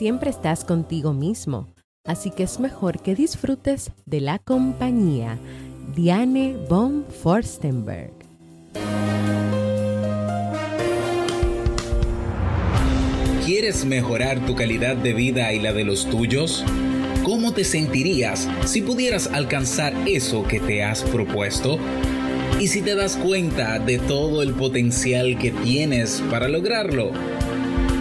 siempre estás contigo mismo, así que es mejor que disfrutes de la compañía. Diane von Forstenberg. ¿Quieres mejorar tu calidad de vida y la de los tuyos? ¿Cómo te sentirías si pudieras alcanzar eso que te has propuesto? ¿Y si te das cuenta de todo el potencial que tienes para lograrlo?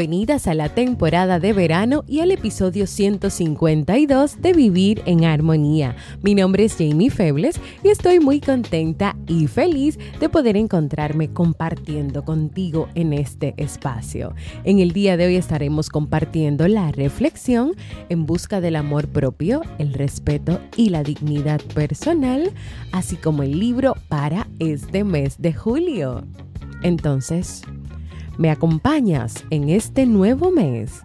bienvenidas a la temporada de verano y al episodio 152 de Vivir en Armonía. Mi nombre es Jamie Febles y estoy muy contenta y feliz de poder encontrarme compartiendo contigo en este espacio. En el día de hoy estaremos compartiendo la reflexión en busca del amor propio, el respeto y la dignidad personal, así como el libro para este mes de julio. Entonces, ¿Me acompañas en este nuevo mes?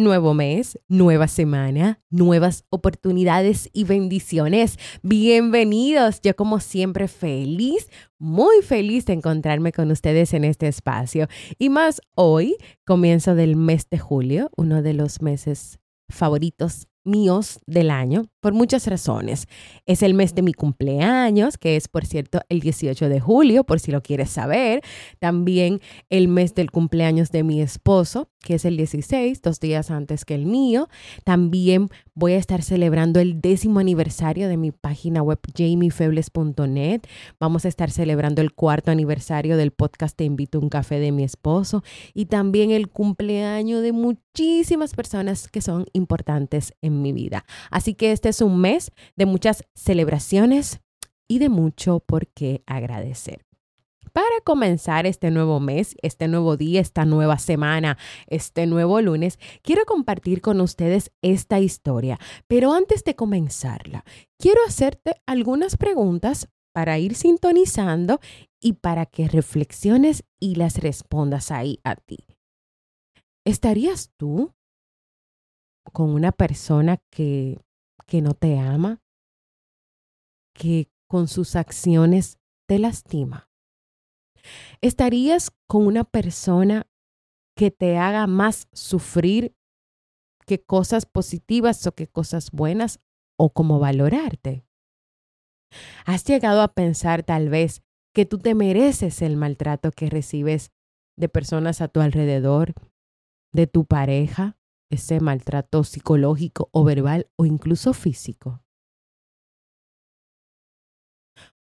Nuevo mes, nueva semana, nuevas oportunidades y bendiciones. Bienvenidos. Yo como siempre feliz, muy feliz de encontrarme con ustedes en este espacio. Y más hoy, comienzo del mes de julio, uno de los meses favoritos míos del año por muchas razones. Es el mes de mi cumpleaños, que es por cierto el 18 de julio, por si lo quieres saber. También el mes del cumpleaños de mi esposo, que es el 16, dos días antes que el mío. También voy a estar celebrando el décimo aniversario de mi página web jamiefebles.net. Vamos a estar celebrando el cuarto aniversario del podcast Te invito a un café de mi esposo y también el cumpleaños de muchísimas personas que son importantes en mi vida. Así que este es un mes de muchas celebraciones y de mucho por qué agradecer. Para comenzar este nuevo mes, este nuevo día, esta nueva semana, este nuevo lunes, quiero compartir con ustedes esta historia. Pero antes de comenzarla, quiero hacerte algunas preguntas para ir sintonizando y para que reflexiones y las respondas ahí a ti. ¿Estarías tú con una persona que que no te ama, que con sus acciones te lastima? ¿Estarías con una persona que te haga más sufrir que cosas positivas o que cosas buenas o como valorarte? ¿Has llegado a pensar tal vez que tú te mereces el maltrato que recibes de personas a tu alrededor, de tu pareja, ese maltrato psicológico o verbal o incluso físico?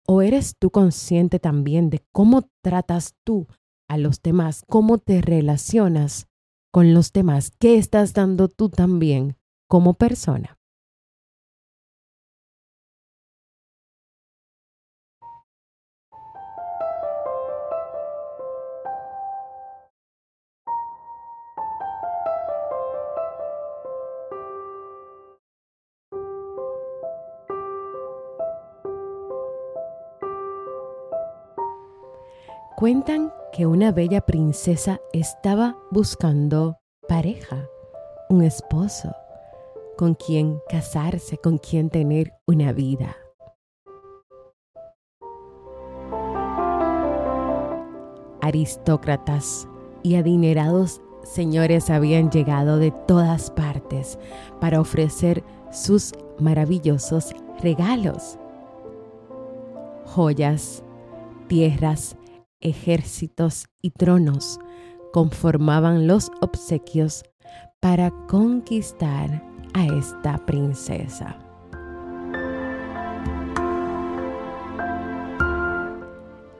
¿O eres tú consciente también de cómo tratas tú a los demás, cómo te relacionas con los demás, qué estás dando tú también como persona? Cuentan que una bella princesa estaba buscando pareja, un esposo, con quien casarse, con quien tener una vida. Aristócratas y adinerados señores habían llegado de todas partes para ofrecer sus maravillosos regalos. joyas, tierras, ejércitos y tronos conformaban los obsequios para conquistar a esta princesa.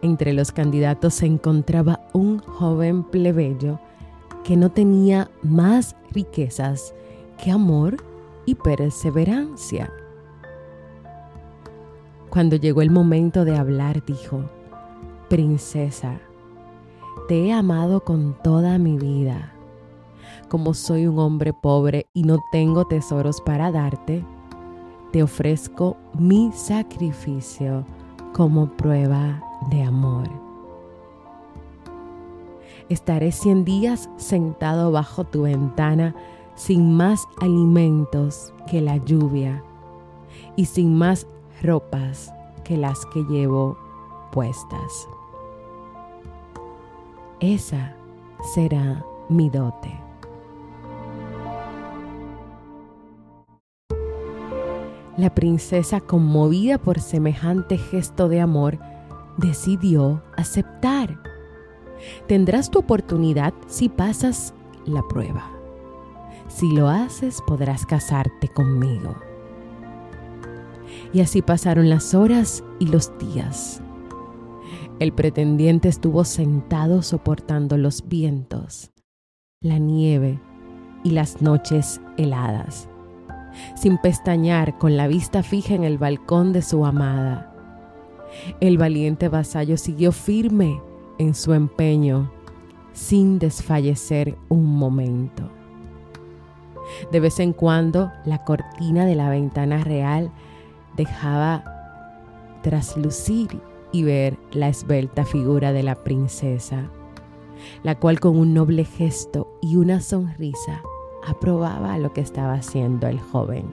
Entre los candidatos se encontraba un joven plebeyo que no tenía más riquezas que amor y perseverancia. Cuando llegó el momento de hablar, dijo, Princesa, te he amado con toda mi vida. Como soy un hombre pobre y no tengo tesoros para darte, te ofrezco mi sacrificio como prueba de amor. Estaré cien días sentado bajo tu ventana sin más alimentos que la lluvia y sin más ropas que las que llevo puestas. Esa será mi dote. La princesa, conmovida por semejante gesto de amor, decidió aceptar. Tendrás tu oportunidad si pasas la prueba. Si lo haces, podrás casarte conmigo. Y así pasaron las horas y los días. El pretendiente estuvo sentado soportando los vientos, la nieve y las noches heladas, sin pestañear con la vista fija en el balcón de su amada. El valiente vasallo siguió firme en su empeño, sin desfallecer un momento. De vez en cuando la cortina de la ventana real dejaba traslucir y ver la esbelta figura de la princesa, la cual con un noble gesto y una sonrisa aprobaba lo que estaba haciendo el joven.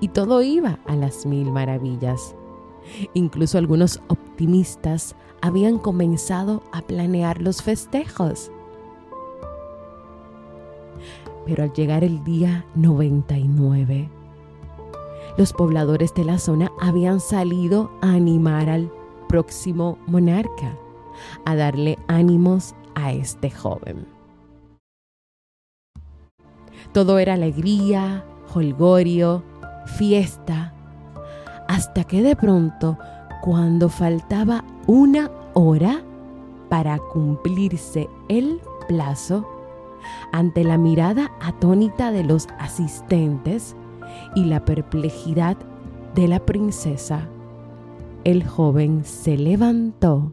Y todo iba a las mil maravillas. Incluso algunos optimistas habían comenzado a planear los festejos. Pero al llegar el día 99, los pobladores de la zona habían salido a animar al próximo monarca, a darle ánimos a este joven. Todo era alegría, holgorio, fiesta, hasta que de pronto, cuando faltaba una hora para cumplirse el plazo, ante la mirada atónita de los asistentes, y la perplejidad de la princesa, el joven se levantó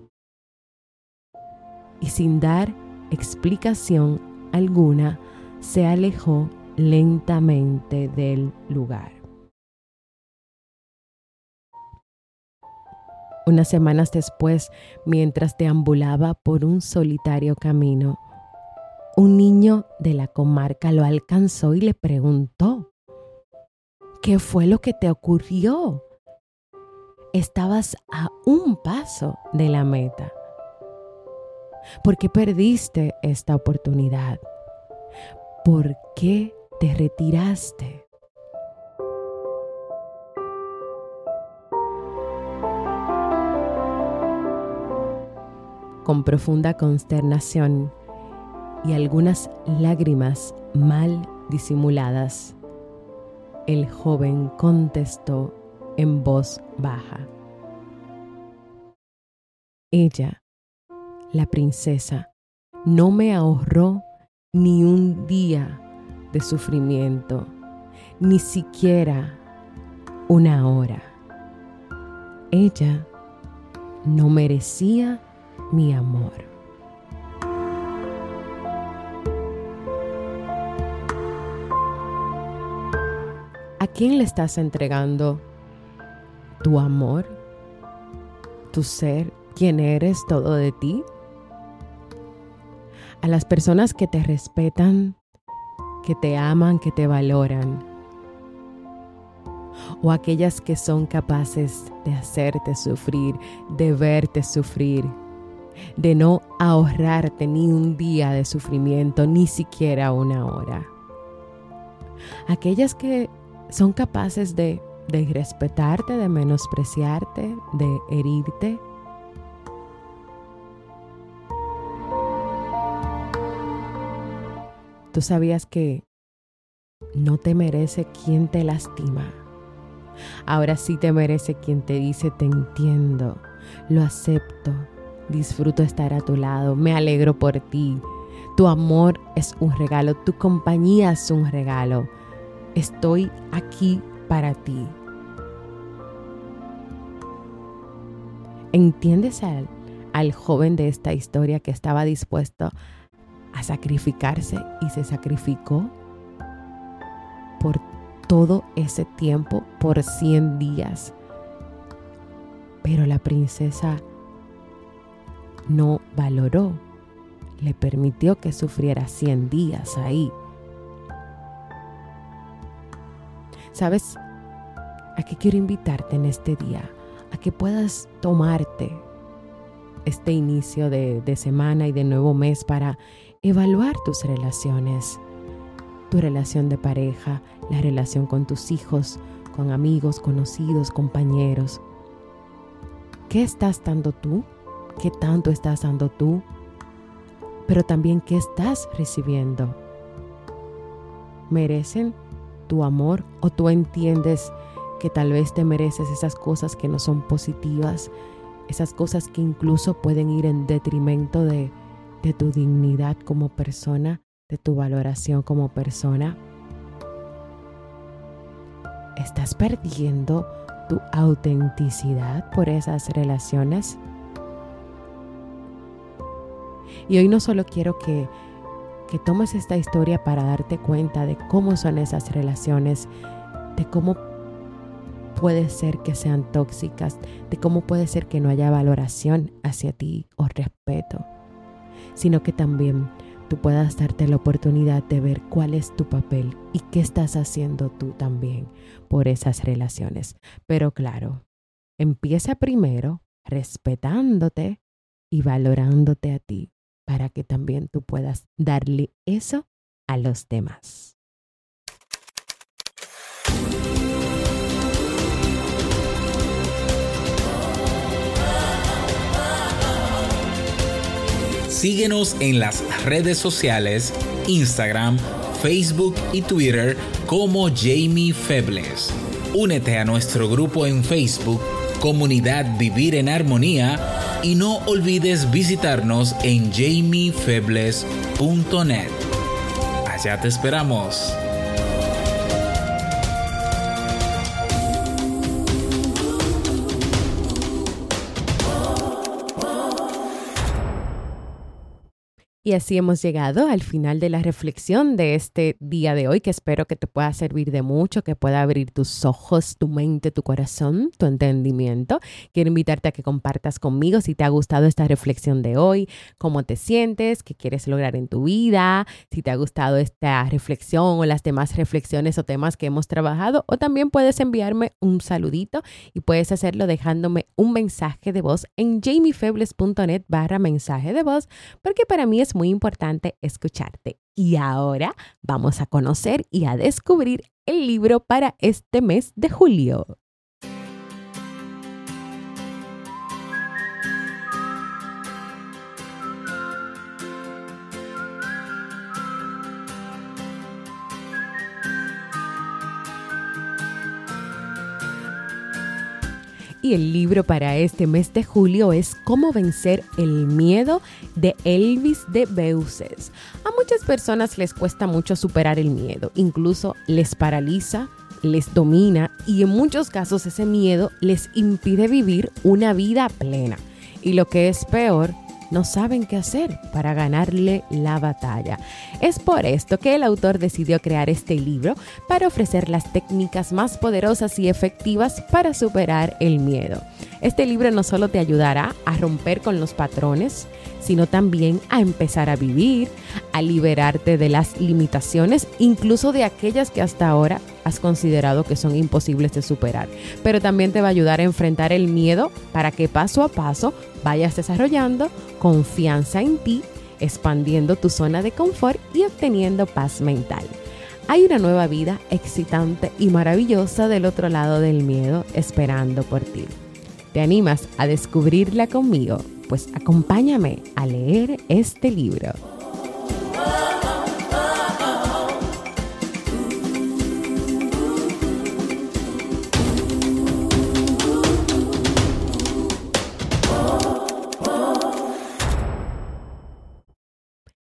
y sin dar explicación alguna se alejó lentamente del lugar. Unas semanas después, mientras deambulaba por un solitario camino, un niño de la comarca lo alcanzó y le preguntó, ¿Qué fue lo que te ocurrió? Estabas a un paso de la meta. ¿Por qué perdiste esta oportunidad? ¿Por qué te retiraste? Con profunda consternación y algunas lágrimas mal disimuladas, el joven contestó en voz baja. Ella, la princesa, no me ahorró ni un día de sufrimiento, ni siquiera una hora. Ella no merecía mi amor. ¿A quién le estás entregando tu amor, tu ser, quién eres, todo de ti? A las personas que te respetan, que te aman, que te valoran. O aquellas que son capaces de hacerte sufrir, de verte sufrir, de no ahorrarte ni un día de sufrimiento, ni siquiera una hora. Aquellas que son capaces de de irrespetarte, de menospreciarte, de herirte. Tú sabías que no te merece quien te lastima. Ahora sí te merece quien te dice te entiendo, lo acepto, disfruto estar a tu lado, me alegro por ti. Tu amor es un regalo, tu compañía es un regalo. Estoy aquí para ti. ¿Entiendes al, al joven de esta historia que estaba dispuesto a sacrificarse y se sacrificó por todo ese tiempo, por 100 días? Pero la princesa no valoró, le permitió que sufriera 100 días ahí. ¿Sabes? ¿A qué quiero invitarte en este día? a que puedas tomarte este inicio de, de, semana y de nuevo mes para evaluar tus relaciones, tu relación de pareja, la relación con tus hijos, con amigos, conocidos, compañeros. ¿Qué estás dando tú? ¿Qué tanto estás dando tú? Pero también qué estás recibiendo. ¿Merecen tu amor o tú entiendes que tal vez te mereces esas cosas que no son positivas, esas cosas que incluso pueden ir en detrimento de, de tu dignidad como persona, de tu valoración como persona. ¿Estás perdiendo tu autenticidad por esas relaciones? Y hoy no solo quiero que, que tomes esta historia para darte cuenta de cómo son esas relaciones, de cómo puede ser que sean tóxicas, de cómo puede ser que no haya valoración hacia ti o respeto, sino que también tú puedas darte la oportunidad de ver cuál es tu papel y qué estás haciendo tú también por esas relaciones. Pero claro, empieza primero respetándote y valorándote a ti para que también tú puedas darle eso a los demás. Síguenos en las redes sociales, Instagram, Facebook y Twitter como Jamie Febles. Únete a nuestro grupo en Facebook, Comunidad Vivir en Armonía, y no olvides visitarnos en jamiefebles.net. Allá te esperamos. Y así hemos llegado al final de la reflexión de este día de hoy, que espero que te pueda servir de mucho, que pueda abrir tus ojos, tu mente, tu corazón, tu entendimiento. Quiero invitarte a que compartas conmigo si te ha gustado esta reflexión de hoy, cómo te sientes, qué quieres lograr en tu vida, si te ha gustado esta reflexión o las demás reflexiones o temas que hemos trabajado, o también puedes enviarme un saludito y puedes hacerlo dejándome un mensaje de voz en jamiefebles.net barra mensaje de voz, porque para mí muy importante escucharte. Y ahora vamos a conocer y a descubrir el libro para este mes de julio. Y el libro para este mes de julio es Cómo vencer el miedo de Elvis de Beuces. A muchas personas les cuesta mucho superar el miedo, incluso les paraliza, les domina y en muchos casos ese miedo les impide vivir una vida plena. Y lo que es peor, no saben qué hacer para ganarle la batalla. Es por esto que el autor decidió crear este libro para ofrecer las técnicas más poderosas y efectivas para superar el miedo. Este libro no solo te ayudará a romper con los patrones, sino también a empezar a vivir, a liberarte de las limitaciones, incluso de aquellas que hasta ahora has considerado que son imposibles de superar. Pero también te va a ayudar a enfrentar el miedo para que paso a paso vayas desarrollando confianza en ti, expandiendo tu zona de confort y obteniendo paz mental. Hay una nueva vida excitante y maravillosa del otro lado del miedo esperando por ti. ¿Te animas a descubrirla conmigo? Pues acompáñame a leer este libro.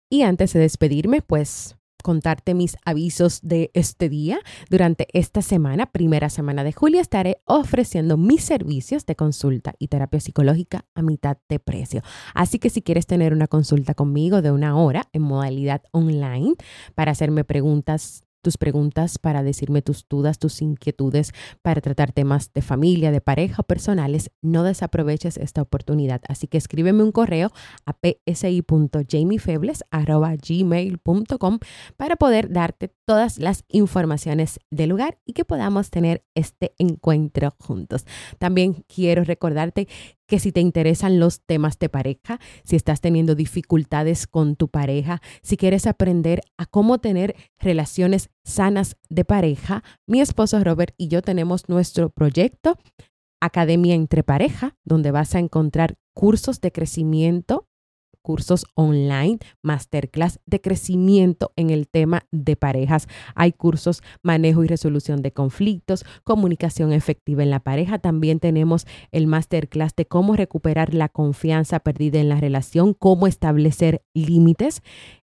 Y antes de despedirme, pues contarte mis avisos de este día. Durante esta semana, primera semana de julio, estaré ofreciendo mis servicios de consulta y terapia psicológica a mitad de precio. Así que si quieres tener una consulta conmigo de una hora en modalidad online para hacerme preguntas tus preguntas, para decirme tus dudas, tus inquietudes, para tratar temas de familia, de pareja o personales, no desaproveches esta oportunidad. Así que escríbeme un correo a psi.jamiefebles.gmail.com para poder darte todas las informaciones del lugar y que podamos tener este encuentro juntos. También quiero recordarte que si te interesan los temas de pareja, si estás teniendo dificultades con tu pareja, si quieres aprender a cómo tener relaciones sanas de pareja, mi esposo Robert y yo tenemos nuestro proyecto Academia entre Pareja, donde vas a encontrar cursos de crecimiento cursos online, masterclass de crecimiento en el tema de parejas. Hay cursos manejo y resolución de conflictos, comunicación efectiva en la pareja. También tenemos el masterclass de cómo recuperar la confianza perdida en la relación, cómo establecer límites.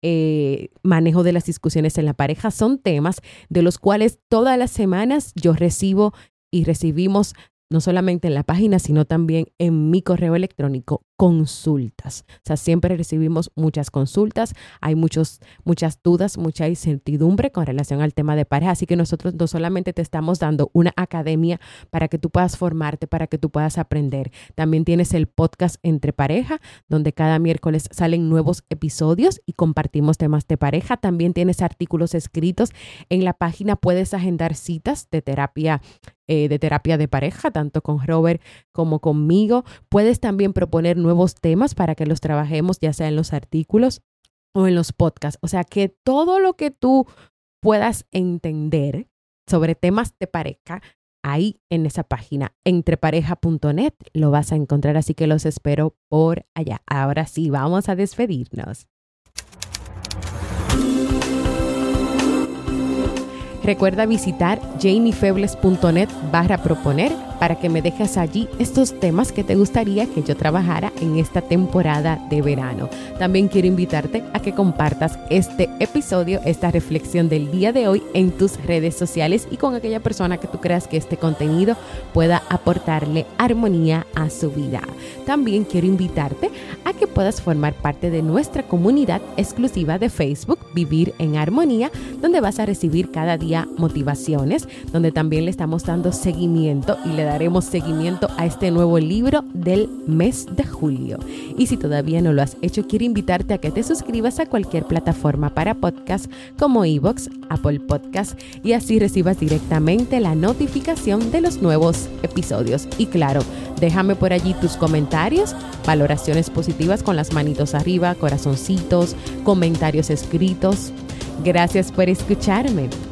Eh, manejo de las discusiones en la pareja son temas de los cuales todas las semanas yo recibo y recibimos no solamente en la página, sino también en mi correo electrónico, consultas. O sea, siempre recibimos muchas consultas, hay muchos, muchas dudas, mucha incertidumbre con relación al tema de pareja, así que nosotros no solamente te estamos dando una academia para que tú puedas formarte, para que tú puedas aprender, también tienes el podcast Entre Pareja, donde cada miércoles salen nuevos episodios y compartimos temas de pareja, también tienes artículos escritos en la página, puedes agendar citas de terapia eh, de terapia de pareja, tanto con Robert como conmigo. Puedes también proponer nuevos temas para que los trabajemos, ya sea en los artículos o en los podcasts. O sea, que todo lo que tú puedas entender sobre temas de pareja, ahí en esa página, entrepareja.net, lo vas a encontrar, así que los espero por allá. Ahora sí, vamos a despedirnos. Recuerda visitar jamiefebles.net barra proponer para que me dejes allí estos temas que te gustaría que yo trabajara en esta temporada de verano. También quiero invitarte a que compartas este episodio, esta reflexión del día de hoy en tus redes sociales y con aquella persona que tú creas que este contenido pueda aportarle armonía a su vida. También quiero invitarte a que puedas formar parte de nuestra comunidad exclusiva de Facebook Vivir en Armonía, donde vas a recibir cada día motivaciones, donde también le estamos dando seguimiento y le daremos seguimiento a este nuevo libro del mes de julio. Y si todavía no lo has hecho, quiero invitarte a que te suscribas a cualquier plataforma para podcast como Evox, Apple Podcast y así recibas directamente la notificación de los nuevos episodios. Y claro, déjame por allí tus comentarios, valoraciones positivas con las manitos arriba, corazoncitos, comentarios escritos. Gracias por escucharme.